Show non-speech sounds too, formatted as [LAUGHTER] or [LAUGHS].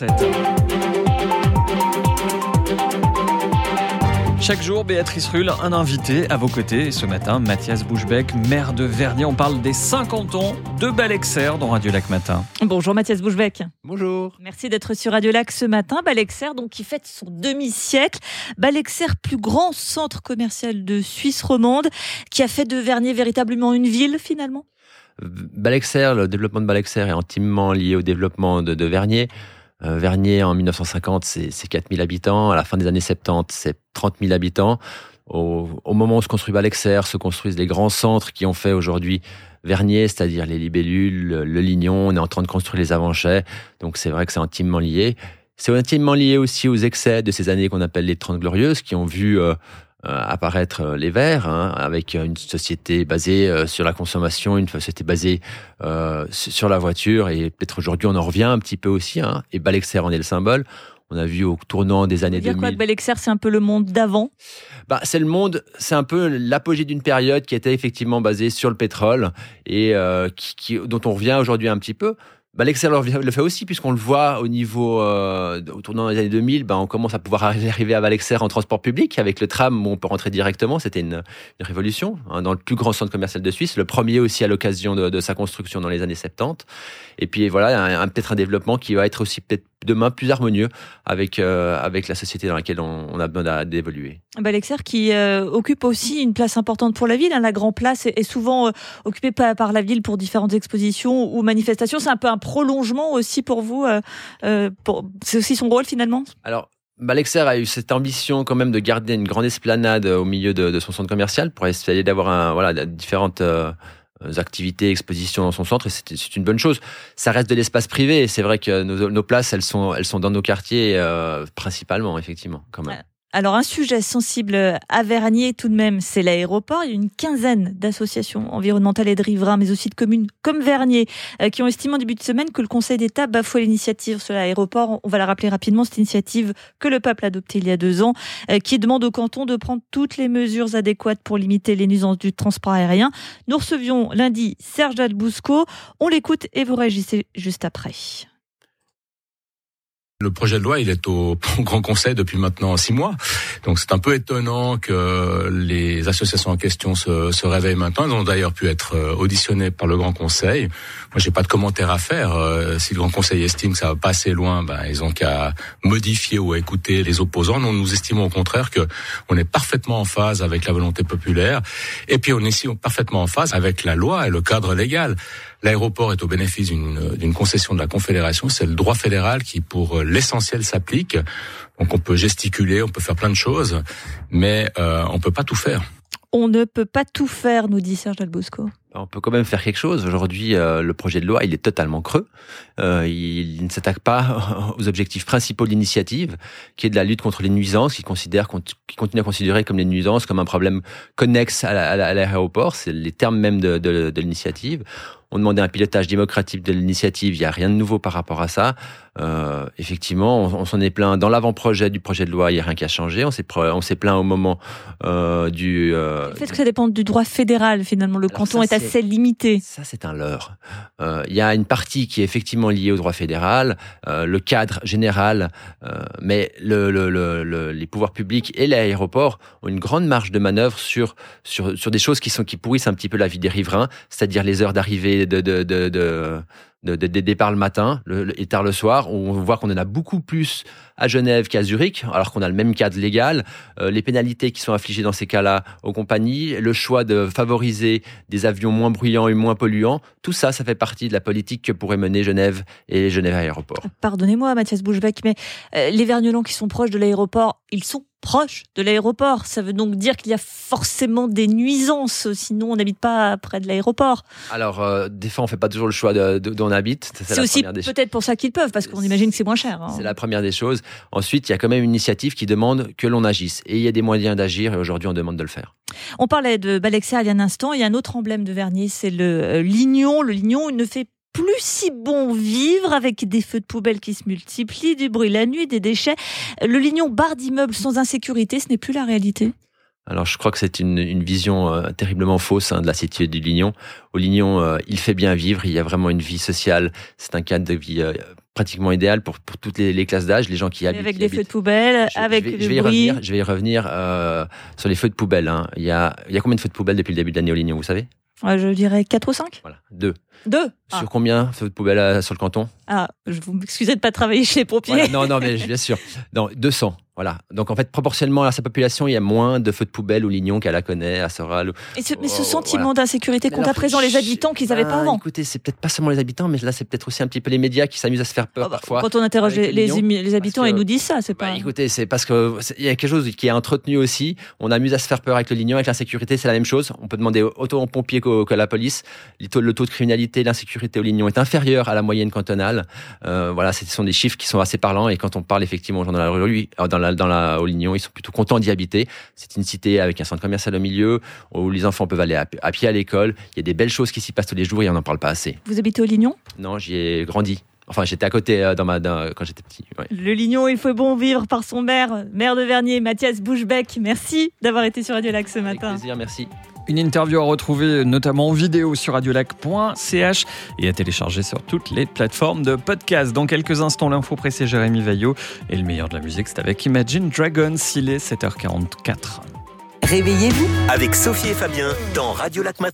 7h07. Chaque jour, Béatrice Rulle, un invité à vos côtés. Et ce matin, Mathias Bouchebec, maire de Vernier. On parle des 50 ans de Balexer dans Radio Lac Matin. Bonjour Mathias Bouchebec. Bonjour. Merci d'être sur Radio Lac ce matin. Balexer, donc, qui fête son demi-siècle. Balexer, plus grand centre commercial de Suisse romande, qui a fait de Vernier véritablement une ville finalement? Balexer, le développement de Balexer est intimement lié au développement de, de Vernier. Euh, Vernier, en 1950, c'est 4000 habitants. À la fin des années 70, c'est 30 000 habitants. Au, au, moment où se construit Balexer, se construisent les grands centres qui ont fait aujourd'hui Vernier, c'est-à-dire les libellules, le, lignon. On est en train de construire les avanchets. Donc c'est vrai que c'est intimement lié. C'est intimement lié aussi aux excès de ces années qu'on appelle les 30 glorieuses, qui ont vu euh, apparaître les Verts, hein, avec une société basée sur la consommation, une société basée euh, sur la voiture, et peut-être aujourd'hui on en revient un petit peu aussi, hein, et Balexer en est le symbole. On a vu au tournant des années dire 2000. quoi, Balexer, c'est un peu le monde d'avant? Bah, C'est le monde, c'est un peu l'apogée d'une période qui était effectivement basée sur le pétrole, et euh, qui, qui, dont on revient aujourd'hui un petit peu. Bah, le fait aussi, puisqu'on le voit au niveau, euh, au tournant des années 2000, bah, on commence à pouvoir arriver à Valexer en transport public avec le tram où on peut rentrer directement. C'était une, une, révolution hein, dans le plus grand centre commercial de Suisse, le premier aussi à l'occasion de, de, sa construction dans les années 70. Et puis voilà, peut-être un développement qui va être aussi peut-être demain plus harmonieux avec euh, avec la société dans laquelle on, on a besoin d'évoluer. Balexer qui euh, occupe aussi une place importante pour la ville. Hein. La Grand Place est, est souvent euh, occupée par, par, la ville pour différentes expositions ou manifestations. C'est un peu un prolongement aussi pour vous. C'est aussi son rôle finalement? Alors. Balexer a eu cette ambition quand même de garder une grande esplanade au milieu de, de son centre commercial pour essayer d'avoir un, voilà, différentes activités, expositions dans son centre, et c'est une bonne chose. Ça reste de l'espace privé, et c'est vrai que nos, nos, places, elles sont, elles sont dans nos quartiers euh, principalement, effectivement, quand même. Alors un sujet sensible à Vernier tout de même, c'est l'aéroport. Il y a une quinzaine d'associations environnementales et de riverains, mais aussi de communes comme Vernier, euh, qui ont estimé en début de semaine que le Conseil d'État bafouait l'initiative sur l'aéroport. On va la rappeler rapidement, cette initiative que le peuple a adoptée il y a deux ans, euh, qui demande au canton de prendre toutes les mesures adéquates pour limiter les nuisances du transport aérien. Nous recevions lundi Serge Dalbousco. On l'écoute et vous réagissez juste après. Le projet de loi, il est [LAUGHS] au, Grand Conseil depuis maintenant six mois. Donc c'est un peu étonnant que les associations en question se, réveillent maintenant. Elles ont d'ailleurs pu être euh, auditionnées par le Grand Conseil. Moi, j'ai pas de commentaire à faire. Euh, si le Grand Conseil estime que ça va pas assez loin, ben, ils ont qu'à modifier ou écouter les opposants. Nous, nous estimons au contraire que on est parfaitement en phase avec la volonté populaire. Et puis, on est aussi parfaitement en phase avec la loi et le cadre légal. L'aéroport est au bénéfice d'une concession de la Confédération. C'est le droit fédéral qui, pour l'essentiel, s'applique. Donc on peut gesticuler, on peut faire plein de choses, mais euh, on peut pas tout faire. On ne peut pas tout faire, nous dit Serge Dalbosco. On peut quand même faire quelque chose. Aujourd'hui, euh, le projet de loi, il est totalement creux. Euh, il, il, ne s'attaque pas [LAUGHS] aux objectifs principaux de l'initiative, qui est de la lutte contre les nuisances, qui considère, qui continue à considérer comme les nuisances comme un problème connexe à l'aéroport. C'est les termes même de, de, de l'initiative. On demandait un pilotage démocratique de l'initiative. Il n'y a rien de nouveau par rapport à ça. Euh, effectivement, on, on s'en est plaint dans l'avant-projet du projet de loi. Il n'y a rien qui a changé. On s'est on s'est plaint au moment euh, du. Euh... Le fait que ça dépend du droit fédéral finalement. Le canton ça, est assez limité. Ça, c'est un leurre. Euh, il y a une partie qui est effectivement liée au droit fédéral, euh, le cadre général, euh, mais le, le, le, les pouvoirs publics et l'aéroport ont une grande marge de manœuvre sur, sur, sur des choses qui, sont, qui pourrissent un petit peu la vie des riverains, c'est-à-dire les heures d'arrivée de, de, de, de de, de, de, départ le matin le, le, et tard le soir. On voit qu'on en a beaucoup plus à Genève qu'à Zurich, alors qu'on a le même cadre légal. Euh, les pénalités qui sont affligées dans ces cas-là aux compagnies, le choix de favoriser des avions moins bruyants et moins polluants, tout ça, ça fait partie de la politique que pourrait mener Genève et Genève Aéroport. Pardonnez-moi, Mathias Bouchebec, mais euh, les Vergnolans qui sont proches de l'aéroport, ils sont proche de l'aéroport. Ça veut donc dire qu'il y a forcément des nuisances, sinon on n'habite pas près de l'aéroport. Alors, euh, des fois, on fait pas toujours le choix de, de, d'on habite. C'est aussi peut-être pour ça qu'ils peuvent, parce qu'on imagine que c'est moins cher. Hein. C'est la première des choses. Ensuite, il y a quand même une initiative qui demande que l'on agisse. Et il y a des moyens d'agir, et aujourd'hui, on demande de le faire. On parlait de Balexer il y a un instant. Il y a un autre emblème de Vernier, c'est le lignon. Le lignon, il ne fait plus si bon vivre avec des feux de poubelle qui se multiplient, du bruit la nuit, des déchets. Le lignon barre d'immeubles sans insécurité, ce n'est plus la réalité alors je crois que c'est une, une, vision euh, terriblement fausse hein, de la cité du Lignon. Au Lignon, euh, il fait bien vivre, il y a vraiment une vie sociale, c'est un cadre de vie euh, pratiquement idéal pour, pour toutes les, les classes d'âge, les gens qui habitent. Avec des feux de poubelle, je, avec je vais, je vais y revenir, je vais y revenir sur les feux de poubelle. Hein. Il, y a, il y a combien de feux de poubelle depuis le début de l'année au Lignon, vous savez? Je dirais 4 ou 5 Voilà, deux. Deux Sur ah. combien de feux de poubelle sur le canton? Ah, je vous m'excusez de pas travailler chez les pompiers. Voilà, non, non, mais bien sûr. Non, 200. Voilà. Donc en fait, proportionnellement à sa population, il y a moins de feux de poubelle au Lignon qu'à Laconais, à Soral. Et ce, mais ce Oh, sentiment voilà. d'insécurité qu'ont à présent les habitants qu'ils n'avaient ben, pas avant. Écoutez, c'est peut-être pas seulement les habitants, mais là, c'est peut-être aussi un petit peu les médias qui s'amusent à se faire peur Ah bah, parfois. Quand on interroge les, habitants, ils nous disent ça. C'est Bah, pas. écoutez, c'est parce que il y a quelque chose qui est entretenu aussi. On amuse à se faire peur avec le Lignon, avec l'insécurité, c'est la même chose. On peut demander autant aux pompiers qu'à la police. Le taux, le taux de criminalité, l'insécurité au Lignon est inférieur à la moyenne cantonale. Euh, voilà, ce sont des chiffres qui sont assez parlants. Et quand on parle effectivement aux gens dans la rue, euh, dans la, dans la, au Lignon, ils sont plutôt contents d'y habiter. C'est une cité avec un centre commercial au milieu, où les enfants peuvent aller à, à pied à l'école. Il y a des belles choses qui s'y passent tous les jours et on n'en parle pas assez. Vous habitez au Lignon? Non, j'y ai grandi. Enfin, j'étais à côté euh, dans ma, dans- quand j'étais petit. ouais. Le Lignon, il faut bon vivre par son maire, maire de Vernier, Mathias Bouchebec. Merci d'avoir été sur Radio Lac ce Avec matin. plaisir, merci. Une interview à retrouver notamment en vidéo sur radiolac.ch et à télécharger sur toutes les plateformes de podcast. Dans quelques instants, l'info pressée Jérémy Vaillot et le meilleur de la musique, c'est avec Imagine Dragons. Il est 7h44. Réveillez-vous avec Sophie et Fabien dans Radio Lac Matin.